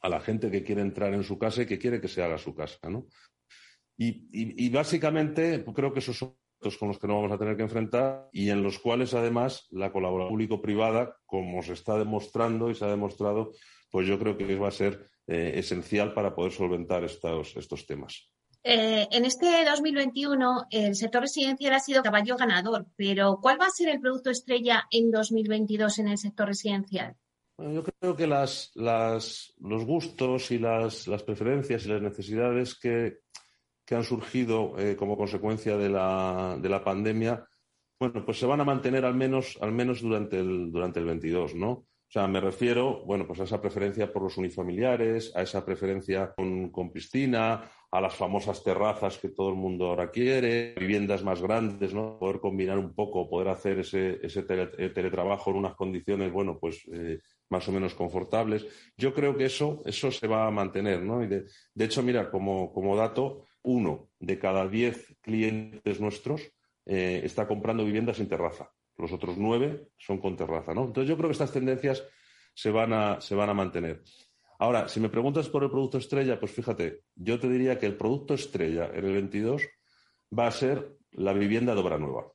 a la gente que quiere entrar en su casa y que quiere que se haga su casa, ¿no? Y, y básicamente creo que esos son con los que no vamos a tener que enfrentar y en los cuales además la colaboración público-privada, como se está demostrando y se ha demostrado, pues yo creo que va a ser eh, esencial para poder solventar estos, estos temas. Eh, en este 2021 el sector residencial ha sido caballo ganador, pero ¿cuál va a ser el producto estrella en 2022 en el sector residencial? yo creo que las, las, los gustos y las, las preferencias y las necesidades que, que han surgido eh, como consecuencia de la, de la, pandemia, bueno, pues se van a mantener al menos, al menos durante, el, durante el 22, ¿no? O sea, me refiero, bueno, pues a esa preferencia por los unifamiliares, a esa preferencia con, piscina, a las famosas terrazas que todo el mundo ahora quiere, viviendas más grandes, ¿no? Poder combinar un poco, poder hacer ese, ese teletrabajo en unas condiciones, bueno, pues eh, más o menos confortables. Yo creo que eso, eso se va a mantener, ¿no? Y de, de hecho, mira, como, como dato, uno de cada diez clientes nuestros eh, está comprando viviendas sin terraza. Los otros nueve son con terraza. Entonces yo creo que estas tendencias se van a, se van a mantener. Ahora, si me preguntas por el producto estrella, pues fíjate, yo te diría que el producto estrella en el 22 va a ser la vivienda de obra nueva.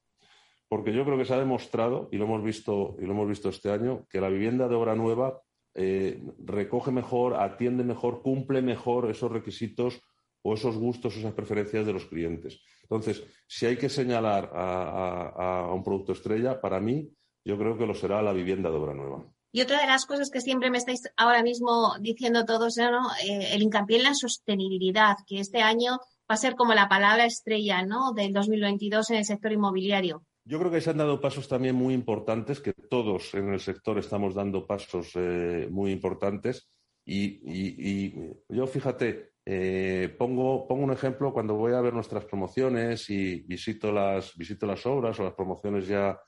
Porque yo creo que se ha demostrado, y lo hemos visto, y lo hemos visto este año, que la vivienda de obra nueva eh, recoge mejor, atiende mejor, cumple mejor esos requisitos o esos gustos, esas preferencias de los clientes. Entonces, si hay que señalar a, un producto estrella, para mí, yo creo que lo será la vivienda de obra nueva. Y otra de las cosas que siempre me estáis ahora mismo diciendo todos, ¿no? Eh, el hincapié en la sostenibilidad, que este año va a ser como la palabra estrella ¿no? del 2022 en el sector inmobiliario. Yo creo que se han dado pasos también muy importantes, que todos en el sector estamos dando pasos eh, muy importantes. y, yo, fíjate, eh, pongo, un ejemplo cuando voy a ver nuestras promociones y visito las, visito las obras o las promociones ya,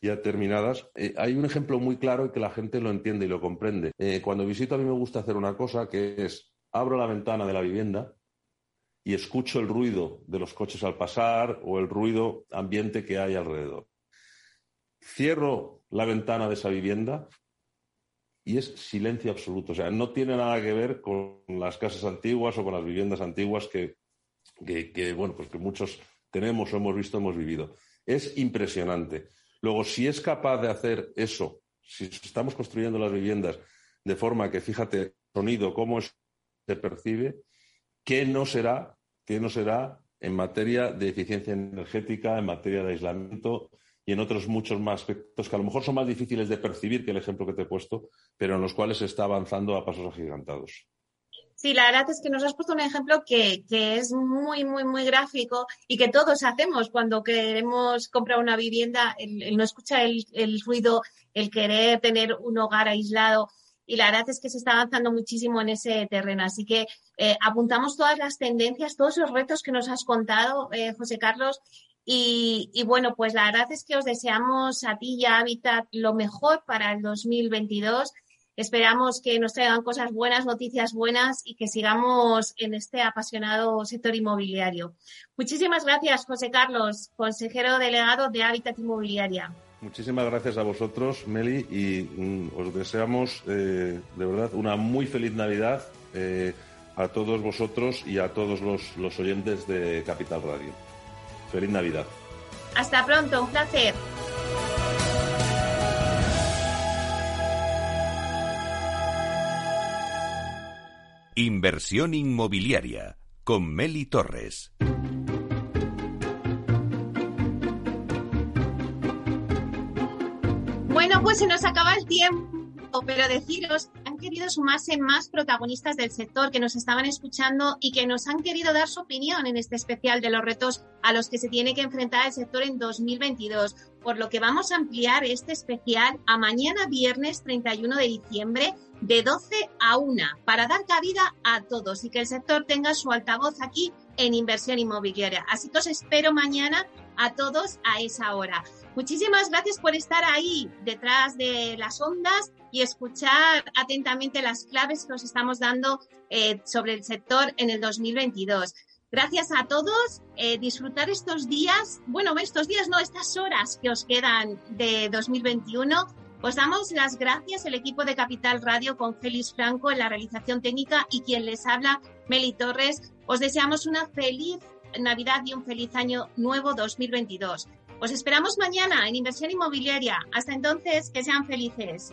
ya terminadas. Eh, hay un ejemplo muy claro y que la gente lo entiende y lo comprende. Eh, cuando visito a mí me gusta hacer una cosa que es abro la ventana de la vivienda y escucho el ruido de los coches al pasar o el ruido ambiente que hay alrededor. Cierro la ventana de esa vivienda y es silencio absoluto. O sea, no tiene nada que ver con las casas antiguas o con las viviendas antiguas que, bueno, pues que muchos tenemos o hemos visto, hemos vivido. Es impresionante. Luego, si es capaz de hacer eso, si estamos construyendo las viviendas de forma que, fíjate, sonido, cómo se percibe, ¿qué no será, qué no será en materia de eficiencia energética, en materia de aislamiento, y en otros muchos más aspectos que a lo mejor son más difíciles de percibir que el ejemplo que te he puesto, pero en los cuales se está avanzando a pasos agigantados. Sí, la verdad es que nos has puesto un ejemplo que, es muy, muy, muy gráfico y que todos hacemos cuando queremos comprar una vivienda, el, no escuchar el, ruido, el querer tener un hogar aislado. Y la verdad es que se está avanzando muchísimo en ese terreno. Así que eh, apuntamos todas las tendencias, todos los retos que nos has contado, eh, José Carlos, y, bueno, pues la verdad es que os deseamos a ti y a Habitat lo mejor para el 2022. Esperamos que nos traigan cosas buenas, noticias buenas y que sigamos en este apasionado sector inmobiliario. Muchísimas gracias, José Carlos, consejero delegado de Hábitat Inmobiliaria. Muchísimas gracias a vosotros, Meli, y mm, os deseamos eh, de verdad una muy feliz Navidad eh, a todos vosotros y a todos los oyentes de Capital Radio. Feliz Navidad. Hasta pronto, un placer. Inversión inmobiliaria con Meli Torres. Bueno, pues se nos acaba el tiempo, pero deciros, querido sumarse más protagonistas del sector que nos estaban escuchando y que nos han querido dar su opinión en este especial de los retos a los que se tiene que enfrentar el sector en 2022, por lo que vamos a ampliar este especial a mañana viernes 31 de diciembre de 12 a 1 para dar cabida a todos y que el sector tenga su altavoz aquí en inversión inmobiliaria. Así que os espero mañana a todos a esa hora. Muchísimas gracias por estar ahí detrás de las ondas y escuchar atentamente las claves que os estamos dando eh, sobre el sector en el 2022. Gracias a todos. Eh, disfrutar estos días, bueno, estos días no, estas horas que os quedan de 2021 os damos las gracias el equipo de Capital Radio con Félix Franco en la realización técnica y quien les habla, Meli Torres. Os deseamos una feliz Navidad y un feliz año nuevo 2022. Os esperamos mañana en Inversión Inmobiliaria. Hasta entonces, que sean felices.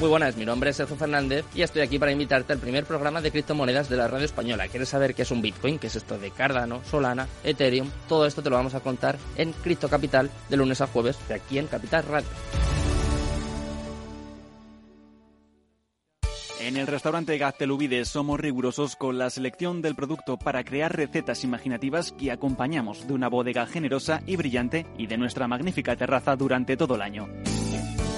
Muy buenas, mi nombre es Sergio Fernández y estoy aquí para invitarte al primer programa de criptomonedas de la radio española. ¿Quieres saber qué es un Bitcoin? ¿Qué es esto de Cardano, Solana, Ethereum? Todo esto te lo vamos a contar en Cripto Capital de lunes a jueves de aquí en Capital Radio. En el restaurante Gaztelubides somos rigurosos con la selección del producto para crear recetas imaginativas que acompañamos de una bodega generosa y brillante y de nuestra magnífica terraza durante todo el año.